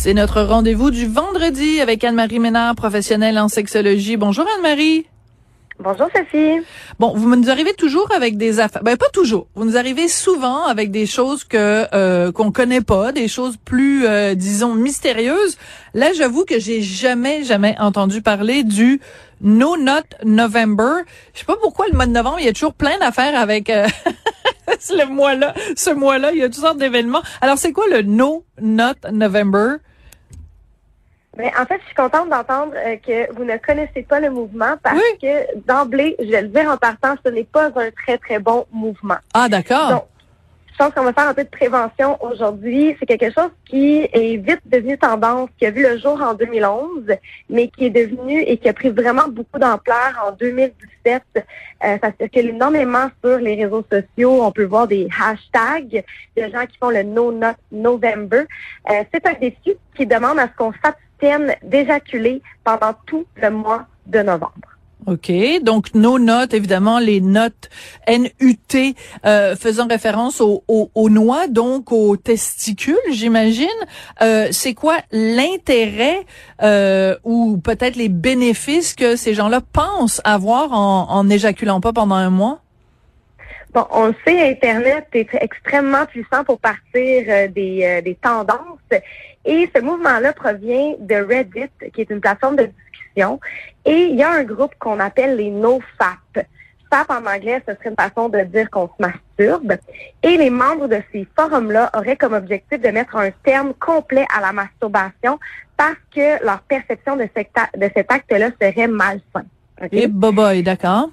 C'est notre rendez-vous du vendredi avec Anne-Marie Ménard, professionnelle en sexologie. Bonjour Anne-Marie. Bonjour Sophie. Bon, vous nous arrivez toujours avec des affaires. Ben pas toujours. Vous nous arrivez souvent avec des choses que euh, qu'on connaît pas, des choses plus euh, disons mystérieuses. Là, j'avoue que j'ai jamais jamais entendu parler du No Not November. Je sais pas pourquoi le mois de novembre, il y a toujours plein d'affaires avec euh, le mois-là, ce mois-là, il y a toutes sortes d'événements. Alors, c'est quoi le No Not November? Mais en fait, je suis contente d'entendre euh, que vous ne connaissez pas le mouvement parce que d'emblée, je vais le dire en partant, ce n'est pas un très, très bon mouvement. Ah, d'accord. Je pense qu'on va faire un peu de prévention aujourd'hui. C'est quelque chose qui est vite devenu tendance, qui a vu le jour en 2011, mais qui est devenu et qui a pris vraiment beaucoup d'ampleur en 2017. Euh, ça circule énormément sur les réseaux sociaux. On peut voir des hashtags de gens qui font le No Not November. Euh, c'est un défi qui demande à ce qu'on s'abstienne d'éjaculer pendant tout le mois de novembre. OK. Donc, nos notes, évidemment, les notes NUT euh, faisant référence aux, aux, noix, donc aux testicules, j'imagine. Euh, c'est quoi l'intérêt euh, ou peut-être les bénéfices que ces gens-là pensent avoir en, en éjaculant pas pendant un mois? Bon, on sait, Internet est extrêmement puissant pour partir euh, des, euh, des tendances. Et ce mouvement-là provient de Reddit, qui est une plateforme de Et il y a un groupe qu'on appelle les NoFap. FAP en anglais, ce serait une façon de dire qu'on se masturbe. Et les membres de ces forums-là auraient comme objectif de mettre un terme complet à la masturbation parce que leur perception de cet, de cet acte-là serait malsain. Et boboy, d'accord?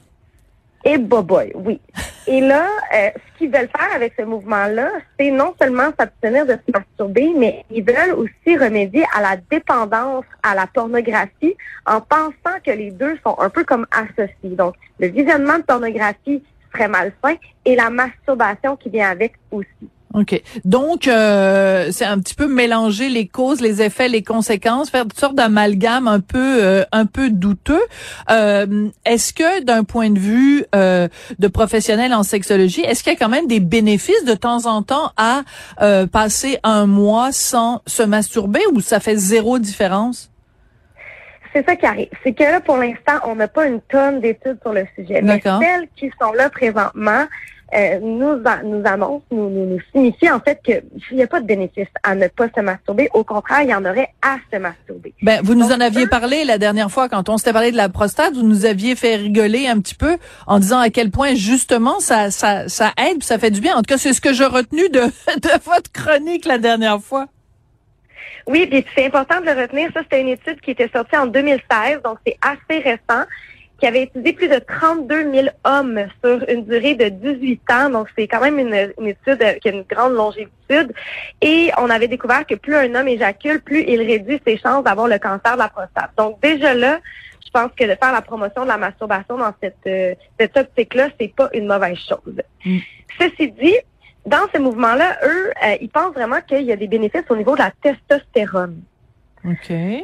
Et boboy, oui. Et là, euh, ce qu'ils veulent faire avec ce mouvement-là, c'est non seulement s'abstenir de se masturber, mais ils veulent aussi remédier à la dépendance à la pornographie en pensant que les deux sont un peu comme associés. Donc, le visionnement de pornographie serait malsain et la masturbation qui vient avec aussi. OK. Donc, euh, c'est un petit peu mélanger les causes, les effets, les conséquences, faire une sorte d'amalgame un peu euh, un peu douteux. Euh, est-ce que d'un point de vue de professionnel en sexologie, est-ce qu'il y a quand même des bénéfices de temps en temps à passer un mois sans se masturber ou ça fait zéro différence? c'est ça qui arrive. C'est que là, pour l'instant, on n'a pas une tonne d'études sur le sujet. Mais celles qui sont là présentement, euh, nous, nous annonce, nous, nous, nous signifie en fait qu'il n'y a pas de bénéfice à ne pas se masturber. Au contraire, il y en aurait à se masturber. Ben, vous nous en aviez parlé la dernière fois quand on s'était parlé de la prostate. Vous nous aviez fait rigoler un petit peu en disant à quel point justement ça, ça, ça aide, ça fait du bien. En tout cas, c'est ce que j'ai retenu de, de votre chronique la dernière fois. Oui, puis c'est important de le retenir. Ça, c'était une étude qui était sortie en 2016, donc c'est assez récent qui avait étudié plus de 32 000 hommes sur une durée de 18 ans. Donc, c'est quand même une, étude qui a une grande longévitude. Et on avait découvert que plus un homme éjacule, plus il réduit ses chances d'avoir le cancer de la prostate. Donc, déjà là, je pense que de faire la promotion de la masturbation dans cette, euh, cette optique-là, c'est pas une mauvaise chose. Mm. Ceci dit, dans ce mouvement-là, eux, euh, ils pensent vraiment qu'il y a des bénéfices au niveau de la testostérone.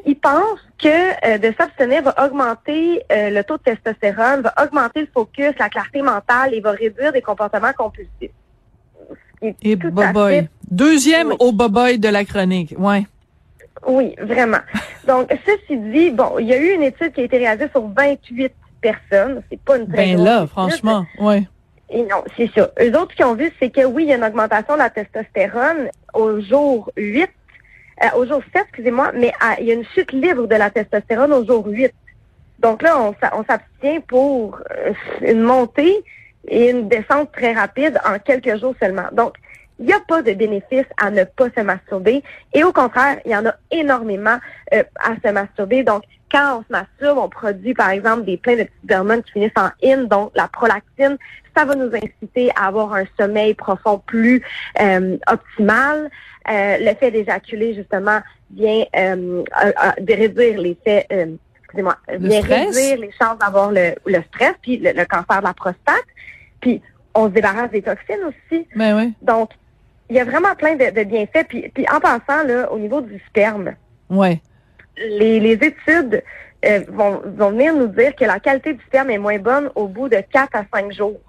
Ils pensent que euh, de s'abstenir va augmenter euh, le taux de testostérone, va augmenter le focus, la clarté mentale et va réduire des comportements compulsifs. Et boboy. Deuxième au boboy de la chronique, ouais. Oui, vraiment. Donc, ceci dit, bon, il y a eu une étude qui a été réalisée sur 28 personnes. C'est pas une très Ben là, franchement, ouais. Et non, c'est ça. Eux autres qui ont vu, c'est que oui, il y a une augmentation de la testostérone au jour 8 euh, au jour 7, excusez-moi, mais euh, il y a une chute libre de la testostérone au jour 8. Donc là, on, on s'abstient pour euh, une montée et une descente très rapide en quelques jours seulement. Donc, il n'y a pas de bénéfice à ne pas se masturber. Et au contraire, il y en a énormément à se masturber. Donc, quand on se masturbe, on produit, par exemple, des pleins de petites hormones qui finissent en in, donc la prolactine. Ça va nous inciter à avoir un sommeil profond plus optimal. Euh, le fait d'éjaculer, justement, vient euh, réduire l'effet, euh, excusez-moi, vient réduire les chances d'avoir le, le, stress, puis le, cancer de la prostate. Puis on se débarrasse des toxines aussi. Ben oui. Donc, il y a vraiment plein de, de bienfaits. Puis, puis en passant, là, au niveau du sperme, ouais. les, les études euh, vont, vont venir nous dire que la qualité du sperme est moins bonne au bout de 4 à 5 jours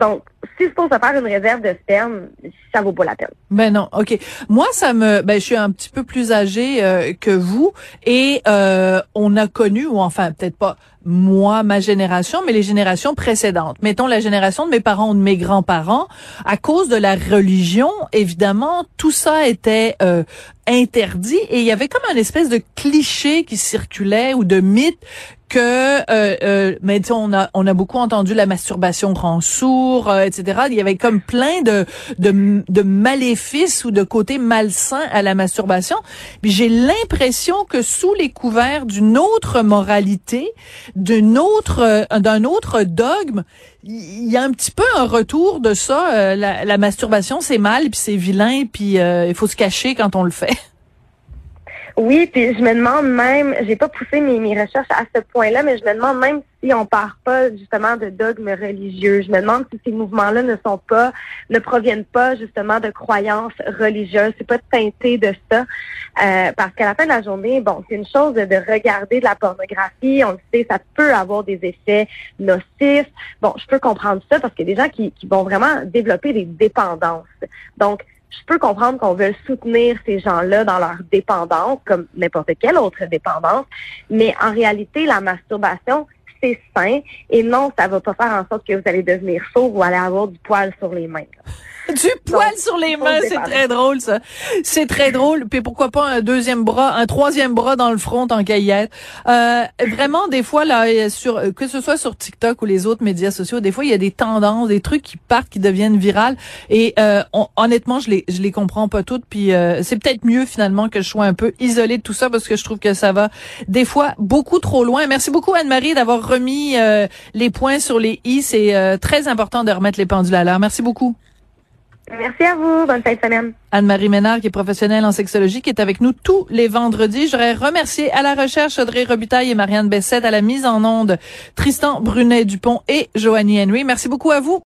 Donc, si se pose à faire une réserve de sperme, ça vaut pas la peine. Ben non, ok. Moi, ça me, ben je suis un petit peu plus âgée euh, que vous et euh, on a connu, ou enfin peut-être pas moi, ma génération, mais les générations précédentes. Mettons la génération de mes parents ou de mes grands-parents. À cause de la religion, évidemment, tout ça était euh, interdit et il y avait comme un espèce de cliché qui circulait ou de mythe que euh, euh, mais on a on a beaucoup entendu la masturbation rend sourd euh, etc il y avait comme plein de, de de maléfices ou de côtés malsains à la masturbation. Puis j'ai l'impression que sous les couverts d'une autre moralité d'une autre euh, d'un autre dogme il y a un petit peu un retour de ça euh, la, la masturbation c'est mal puis c'est vilain puis il faut se cacher quand on le fait oui, puis je me demande même, j'ai pas poussé mes, mes recherches à ce point-là, mais je me demande même si on part pas justement de dogmes religieux. Je me demande si ces mouvements-là ne sont pas, ne proviennent pas justement de croyances religieuses. C'est pas teinté de ça, euh, parce qu'à la fin de la journée, bon, c'est une chose de, regarder de la pornographie. On le sait, ça peut avoir des effets nocifs. Bon, je peux comprendre ça parce qu'il y a des gens qui, qui vont vraiment développer des dépendances. Donc je peux comprendre qu'on veut soutenir ces gens-là dans leur dépendance, comme n'importe quelle autre dépendance, mais en réalité, la masturbation, c'est sain et non, ça va pas faire en sorte que vous allez devenir sourd ou aller avoir du poil sur les mains. du poil sur les mains, c'est très drôle ça. C'est très drôle. Puis pourquoi pas un deuxième bras, un troisième bras dans le front en caillette. Euh, vraiment des fois là sur que ce soit sur TikTok ou les autres médias sociaux, des fois il y a des tendances, des trucs qui partent qui deviennent virales et euh, honnêtement, je les je les comprends pas toutes puis euh, c'est peut-être mieux finalement que je sois un peu isolée de tout ça parce que je trouve que ça va des fois beaucoup trop loin. Merci beaucoup Anne-Marie d'avoir remis euh, les points sur les i, c'est euh, très important de remettre les pendules à l'heure. Merci beaucoup. Merci à vous. Bonne fin de semaine. Anne-Marie Ménard, qui est professionnelle en sexologie, qui est avec nous tous les vendredis. J'aurais remercié à la recherche Audrey Robitaille et Marianne Bessette, à la mise en onde Tristan Brunet-Dupont et Joanie Henry. Merci beaucoup à vous.